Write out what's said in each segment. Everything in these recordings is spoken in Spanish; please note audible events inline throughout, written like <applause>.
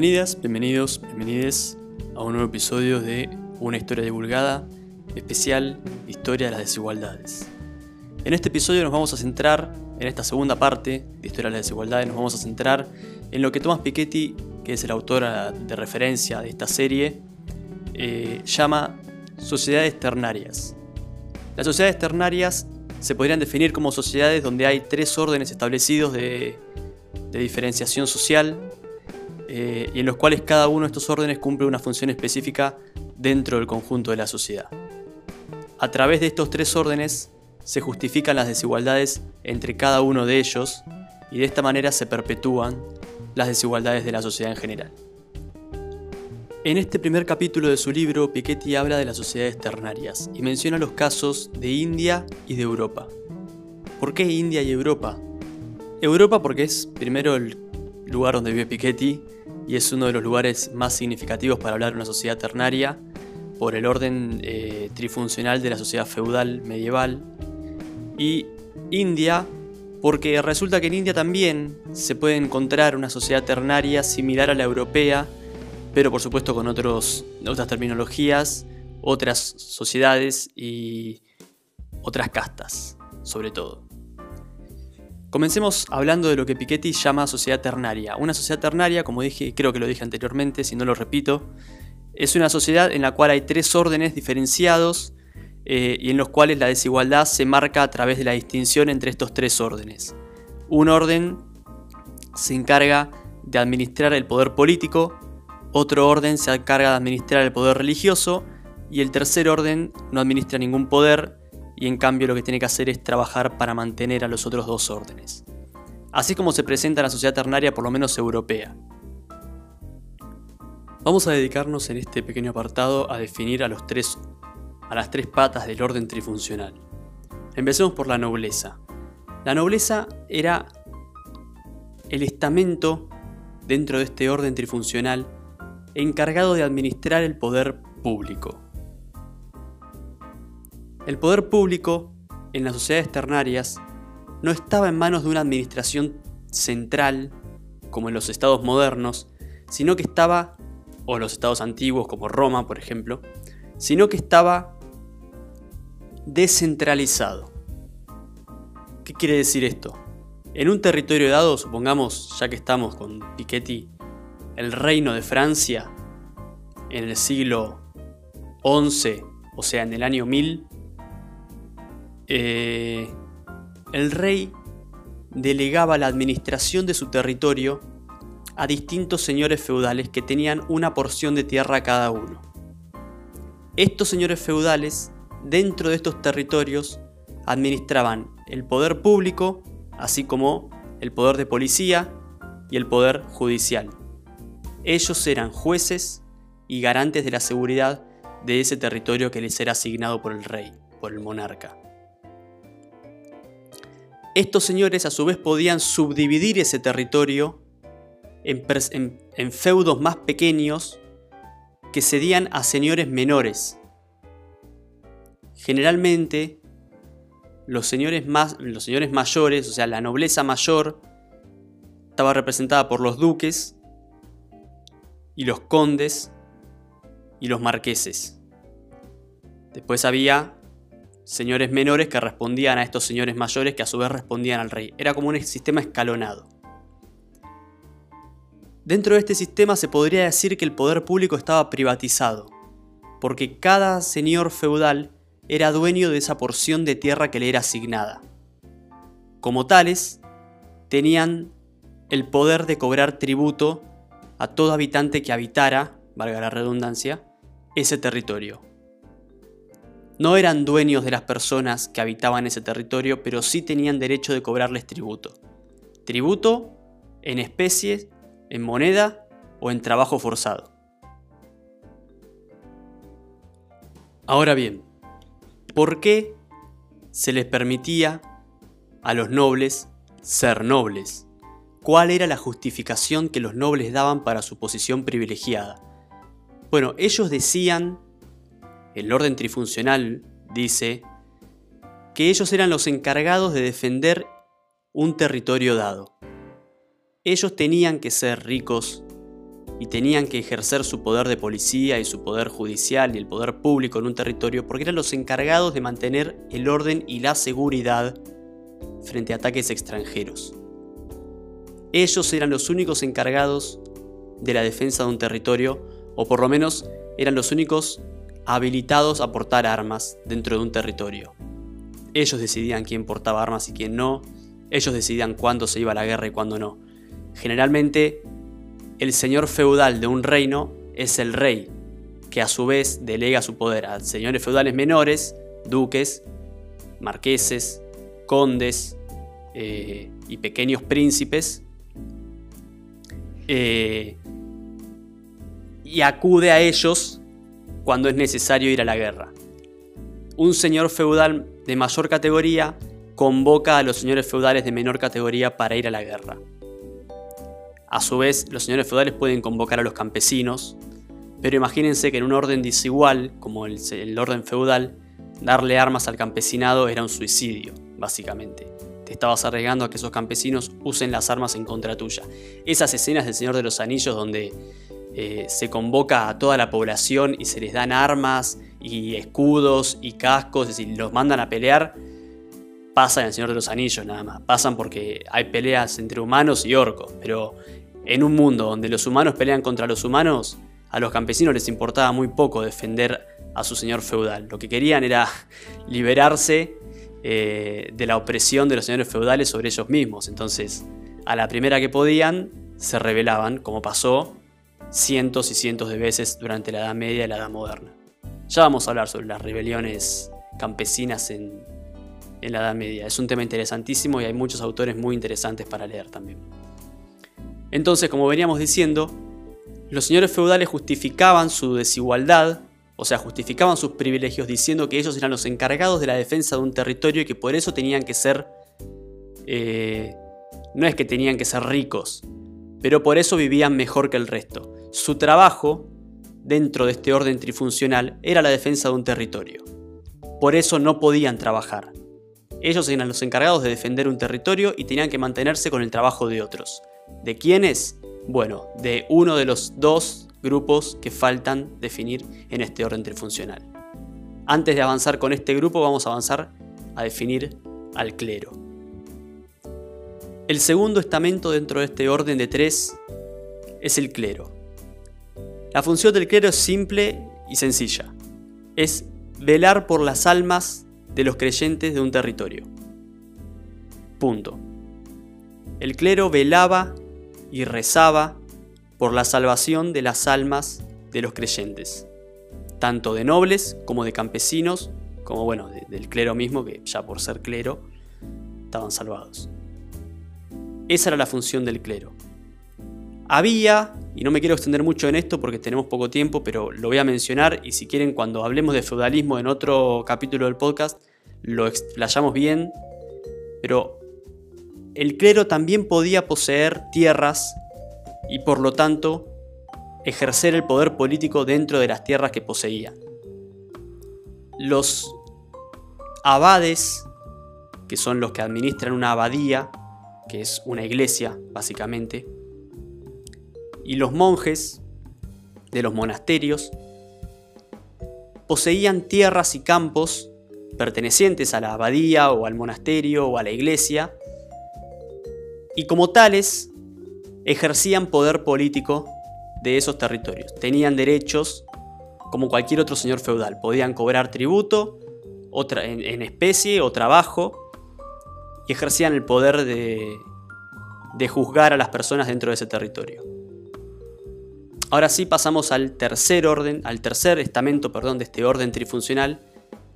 Bienvenidas, bienvenidos, bienvenides a un nuevo episodio de Una historia divulgada, especial Historia de las desigualdades. En este episodio nos vamos a centrar, en esta segunda parte de Historia de las desigualdades, nos vamos a centrar en lo que Thomas Piketty, que es el autor de referencia de esta serie, eh, llama sociedades ternarias. Las sociedades ternarias se podrían definir como sociedades donde hay tres órdenes establecidos de, diferenciación social eh, y en los cuales cada uno de estos órdenes cumple una función específica dentro del conjunto de la sociedad. A través de estos tres órdenes se justifican las desigualdades entre cada uno de ellos y de esta manera se perpetúan las desigualdades de la sociedad en general. En este primer capítulo de su libro, Piketty habla de las sociedades ternarias y menciona los casos de India y de Europa. ¿Por qué India y Europa? Europa porque es primero el lugar donde vive Piketty y es uno de los lugares más significativos para hablar de una sociedad ternaria por el orden eh, trifuncional de la sociedad feudal medieval. Y India porque resulta que en India también se puede encontrar una sociedad ternaria similar a la europea, pero por supuesto con otros, otras terminologías, otras sociedades y otras castas, sobre todo. Comencemos hablando de lo que Piketty llama sociedad ternaria. Una sociedad ternaria, como dije, creo que lo dije anteriormente, si no lo repito, es una sociedad en la cual hay tres órdenes diferenciados eh, y en los cuales la desigualdad se marca a través de la distinción entre estos tres órdenes. Un orden se encarga de administrar el poder político, otro orden se encarga de administrar el poder religioso y el tercer orden no administra ningún poder y en cambio lo que tiene que hacer es trabajar para mantener a los otros dos órdenes. Así como se presenta la sociedad ternaria, por lo menos europea. Vamos a dedicarnos en este pequeño apartado a definir a, los tres, a las tres patas del orden trifuncional. Empecemos por la nobleza. La nobleza era el estamento dentro de este orden trifuncional encargado de administrar el poder público. El poder público en las sociedades ternarias no estaba en manos de una administración central, como en los estados modernos, sino que estaba, o en los estados antiguos como Roma, por ejemplo, sino que estaba descentralizado. ¿Qué quiere decir esto? En un territorio dado, supongamos, ya que estamos con Piketty, el reino de Francia, en el siglo XI, o sea, en el año 1000, eh, el rey delegaba la administración de su territorio a distintos señores feudales que tenían una porción de tierra cada uno. Estos señores feudales, dentro de estos territorios, administraban el poder público, así como el poder de policía y el poder judicial. Ellos eran jueces y garantes de la seguridad de ese territorio que les era asignado por el rey, por el monarca. Estos señores a su vez podían subdividir ese territorio en, feudos más pequeños que cedían a señores menores. Generalmente, los señores, más, los señores mayores, o sea, la nobleza mayor, estaba representada por los duques y los condes y los marqueses. Después había señores menores que respondían a estos señores mayores que a su vez respondían al rey. Era como un sistema escalonado. Dentro de este sistema se podría decir que el poder público estaba privatizado, porque cada señor feudal era dueño de esa porción de tierra que le era asignada. Como tales, tenían el poder de cobrar tributo a todo habitante que habitara, valga la redundancia, ese territorio. No eran dueños de las personas que habitaban ese territorio, pero sí tenían derecho de cobrarles tributo. Tributo en especies, en moneda o en trabajo forzado. Ahora bien, ¿por qué se les permitía a los nobles ser nobles? ¿Cuál era la justificación que los nobles daban para su posición privilegiada? Bueno, ellos decían el orden trifuncional dice que ellos eran los encargados de defender un territorio dado. Ellos tenían que ser ricos y tenían que ejercer su poder de policía y su poder judicial y el poder público en un territorio porque eran los encargados de mantener el orden y la seguridad frente a ataques extranjeros. Ellos eran los únicos encargados de la defensa de un territorio, o por lo menos eran los únicos habilitados a portar armas dentro de un territorio. Ellos decidían quién portaba armas y quién no, ellos decidían cuándo se iba a la guerra y cuándo no. Generalmente, el señor feudal de un reino es el rey, que a su vez delega su poder a señores feudales menores, duques, marqueses, condes eh, y pequeños príncipes, eh, y acude a ellos cuando es necesario ir a la guerra. Un señor feudal de mayor categoría convoca a los señores feudales de menor categoría para ir a la guerra. A su vez, los señores feudales pueden convocar a los campesinos, pero imagínense que en un orden desigual, como el, orden feudal, darle armas al campesinado era un suicidio, básicamente. Te estabas arriesgando a que esos campesinos usen las armas en contra tuya. Esas escenas del Señor de los Anillos donde eh, se convoca a toda la población y se les dan armas y escudos y cascos y los mandan a pelear, pasan el Señor de los Anillos nada más. Pasan porque hay peleas entre humanos y orcos, pero en un mundo donde los humanos pelean contra los humanos, a los campesinos les importaba muy poco defender a su señor feudal. Lo que querían era <laughs> liberarse eh, de la opresión de los señores feudales sobre ellos mismos. Entonces, a la primera que podían, se rebelaban, como pasó cientos y cientos de veces durante la Edad Media y la Edad Moderna. Ya vamos a hablar sobre las rebeliones campesinas en, en la Edad Media. Es un tema interesantísimo y hay muchos autores muy interesantes para leer también. Entonces, como veníamos diciendo, los señores feudales justificaban su desigualdad, o sea, justificaban sus privilegios diciendo que ellos eran los encargados de la defensa de un territorio y que por eso tenían que ser... Eh, no es que tenían que ser ricos, pero por eso vivían mejor que el resto. Su trabajo, dentro de este orden trifuncional, era la defensa de un territorio. Por eso no podían trabajar, ellos eran los encargados de defender un territorio y tenían que mantenerse con el trabajo de otros. ¿De quiénes? Bueno, de uno de los dos grupos que faltan definir en este orden trifuncional. Antes de avanzar con este grupo vamos a avanzar a definir al clero. El segundo estamento dentro de este orden de tres es el clero. La función del clero es simple y sencilla. Es velar por las almas de los creyentes de un territorio. Punto. El clero velaba y rezaba por la salvación de las almas de los creyentes, tanto de nobles como de campesinos, como bueno, del clero mismo, que ya por ser clero estaban salvados. Esa era la función del clero. Había, y no me quiero extender mucho en esto porque tenemos poco tiempo, pero lo voy a mencionar y si quieren cuando hablemos de feudalismo en otro capítulo del podcast, lo explayamos bien, pero el clero también podía poseer tierras y por lo tanto ejercer el poder político dentro de las tierras que poseía. Los abades, que son los que administran una abadía, que es una iglesia básicamente, y los monjes de los monasterios, poseían tierras y campos pertenecientes a la abadía o al monasterio o a la iglesia, y como tales ejercían poder político de esos territorios. Tenían derechos como cualquier otro señor feudal. Podían cobrar tributo en, especie o trabajo y ejercían el poder de, de juzgar a las personas dentro de ese territorio. Ahora sí pasamos al tercer orden, al tercer estamento, perdón, de este orden trifuncional,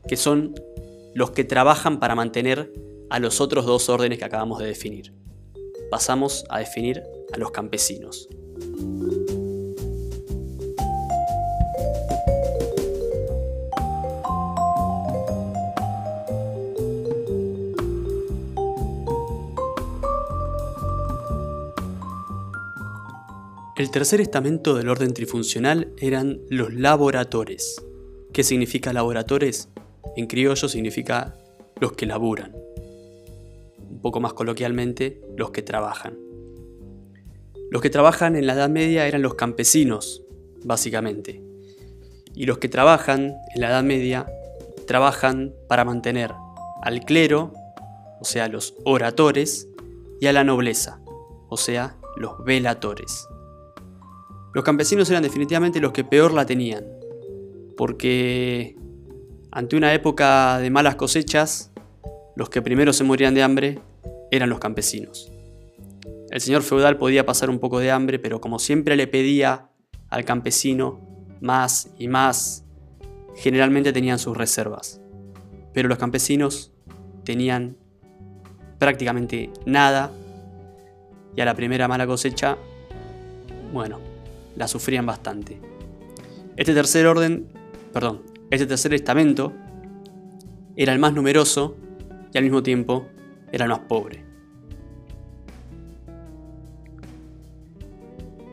que son los que trabajan para mantener a los otros dos órdenes que acabamos de definir. Pasamos a definir a los campesinos. El tercer estamento del orden trifuncional eran los laboratores. ¿Qué significa laboratores? En criollo significa los que laburan. Un poco más coloquialmente, los que trabajan. Los que trabajan en la Edad Media eran los campesinos, básicamente. Y los que trabajan en la Edad Media trabajan para mantener al clero, o sea, los oradores, y a la nobleza, o sea, los velatores. Los campesinos eran definitivamente los que peor la tenían, porque ante una época de malas cosechas, los que primero se morían de hambre eran los campesinos. El señor feudal podía pasar un poco de hambre, pero como siempre le pedía al campesino más y más, generalmente tenían sus reservas. Pero los campesinos tenían prácticamente nada y a la primera mala cosecha, bueno, la sufrían bastante. Este tercer orden, perdón, este tercer estamento era el más numeroso y al mismo tiempo era el más pobre.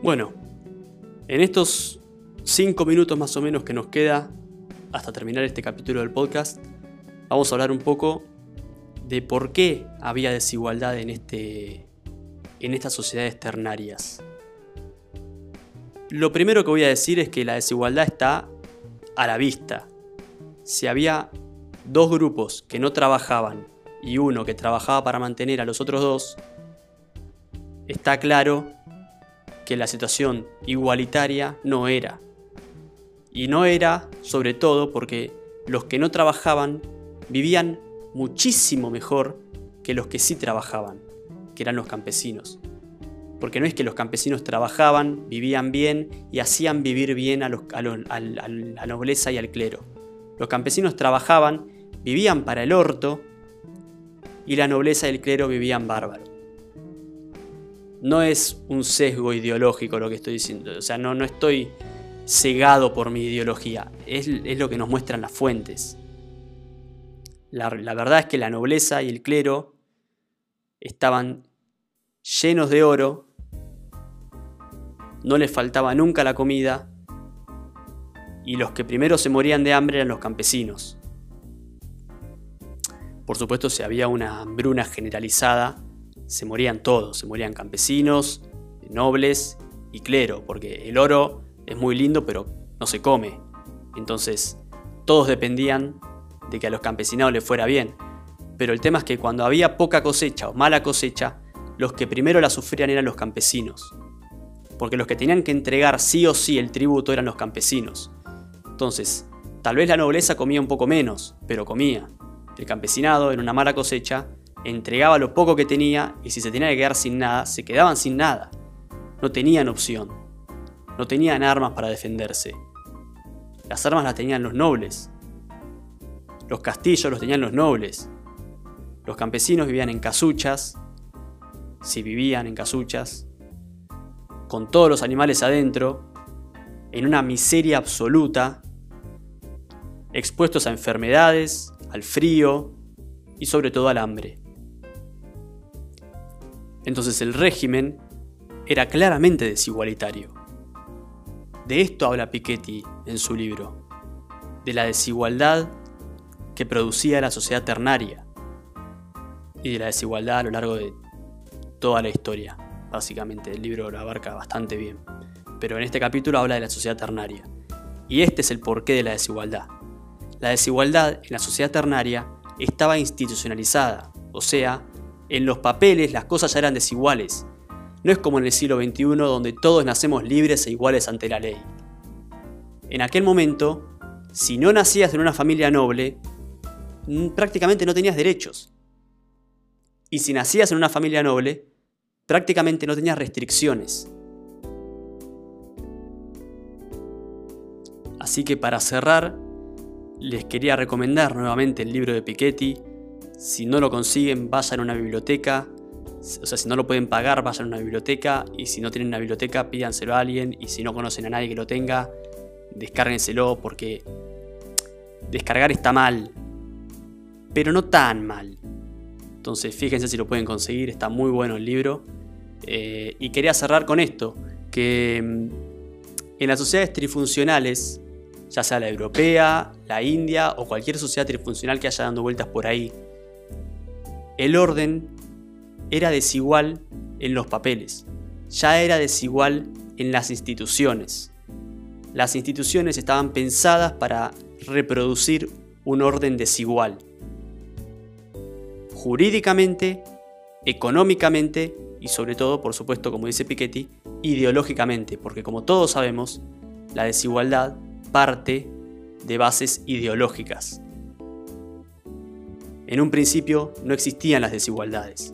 Bueno, en estos cinco minutos más o menos que nos queda hasta terminar este capítulo del podcast, vamos a hablar un poco de por qué había desigualdad en, este, en estas sociedades ternarias. Lo primero que voy a decir es que la desigualdad está a la vista. Si había dos grupos que no trabajaban y uno que trabajaba para mantener a los otros dos, está claro que la situación igualitaria no era. Y no era sobre todo porque los que no trabajaban vivían muchísimo mejor que los que sí trabajaban, que eran los campesinos. Porque no es que los campesinos trabajaban, vivían bien y hacían vivir bien a, la nobleza y al clero. Los campesinos trabajaban, vivían para el orto y la nobleza y el clero vivían bárbaro no es un sesgo ideológico lo que estoy diciendo. O sea, no, estoy cegado por mi ideología. Es, lo que nos muestran las fuentes. La, verdad es que la nobleza y el clero estaban llenos de oro. No les faltaba nunca la comida. Y los que primero se morían de hambre eran los campesinos. Por supuesto, si había una hambruna generalizada, se morían todos, se morían campesinos, nobles y clero, porque el oro es muy lindo pero no se come. Entonces todos dependían de que a los campesinados les fuera bien. Pero el tema es que cuando había poca cosecha o mala cosecha, los que primero la sufrían eran los campesinos. Porque los que tenían que entregar sí o sí el tributo eran los campesinos. Entonces, tal vez la nobleza comía un poco menos, pero comía. El campesinado, en una mala cosecha, entregaba lo poco que tenía y si se tenía que quedar sin nada, se quedaban sin nada. No tenían opción. No tenían armas para defenderse. Las armas las tenían los nobles. Los castillos los tenían los nobles. Los campesinos vivían en casuchas, si vivían en casuchas, con todos los animales adentro, en una miseria absoluta, expuestos a enfermedades, al frío y sobre todo al hambre. Entonces el régimen era claramente desigualitario. De esto habla Piketty en su libro, de la desigualdad que producía la sociedad ternaria y de la desigualdad a lo largo de toda la historia. Básicamente, el libro lo abarca bastante bien. Pero en este capítulo habla de la sociedad ternaria. Y este es el porqué de la desigualdad. La desigualdad en la sociedad ternaria estaba institucionalizada, o sea, en los papeles las cosas ya eran desiguales. No es como en el siglo XXI donde todos nacemos libres e iguales ante la ley. En aquel momento, si no nacías en una familia noble, prácticamente no tenías derechos. Y si nacías en una familia noble, prácticamente no tenías restricciones. Así que para cerrar, les quería recomendar nuevamente el libro de Piketty, si no lo consiguen, vayan a una biblioteca. O sea, si no lo pueden pagar, vayan a una biblioteca. Y si no tienen una biblioteca, pídanselo a alguien. Y si no conocen a nadie que lo tenga, descárguenselo porque descargar está mal. Pero no tan mal. Entonces fíjense si lo pueden conseguir, está muy bueno el libro. Eh, y quería cerrar con esto, que mm, en las sociedades trifuncionales, ya sea la europea, la india o cualquier sociedad trifuncional que haya dando vueltas por ahí, el orden era desigual en los papeles. ya era desigual en las instituciones. Las instituciones estaban pensadas para reproducir un orden desigual. Jurídicamente, económicamente y sobre todo, por supuesto, como dice Piketty, ideológicamente, porque como todos sabemos, la desigualdad parte de bases ideológicas. En un principio no existían las desigualdades.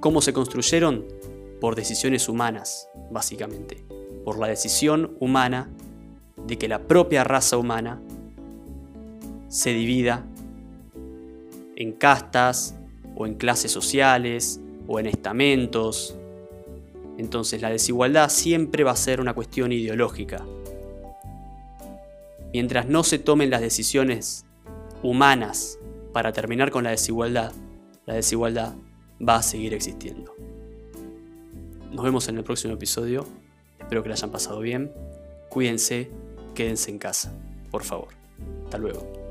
¿Cómo se construyeron? Por decisiones humanas, básicamente. Por la decisión humana de que la propia raza humana se divida en castas o en clases sociales o en estamentos. Entonces la desigualdad siempre va a ser una cuestión ideológica. Mientras no se tomen las decisiones humanas para terminar con la desigualdad, la desigualdad va a seguir existiendo. Nos vemos en el próximo episodio. Espero que lo hayan pasado bien. Cuídense, quédense en casa, por favor. Hasta luego.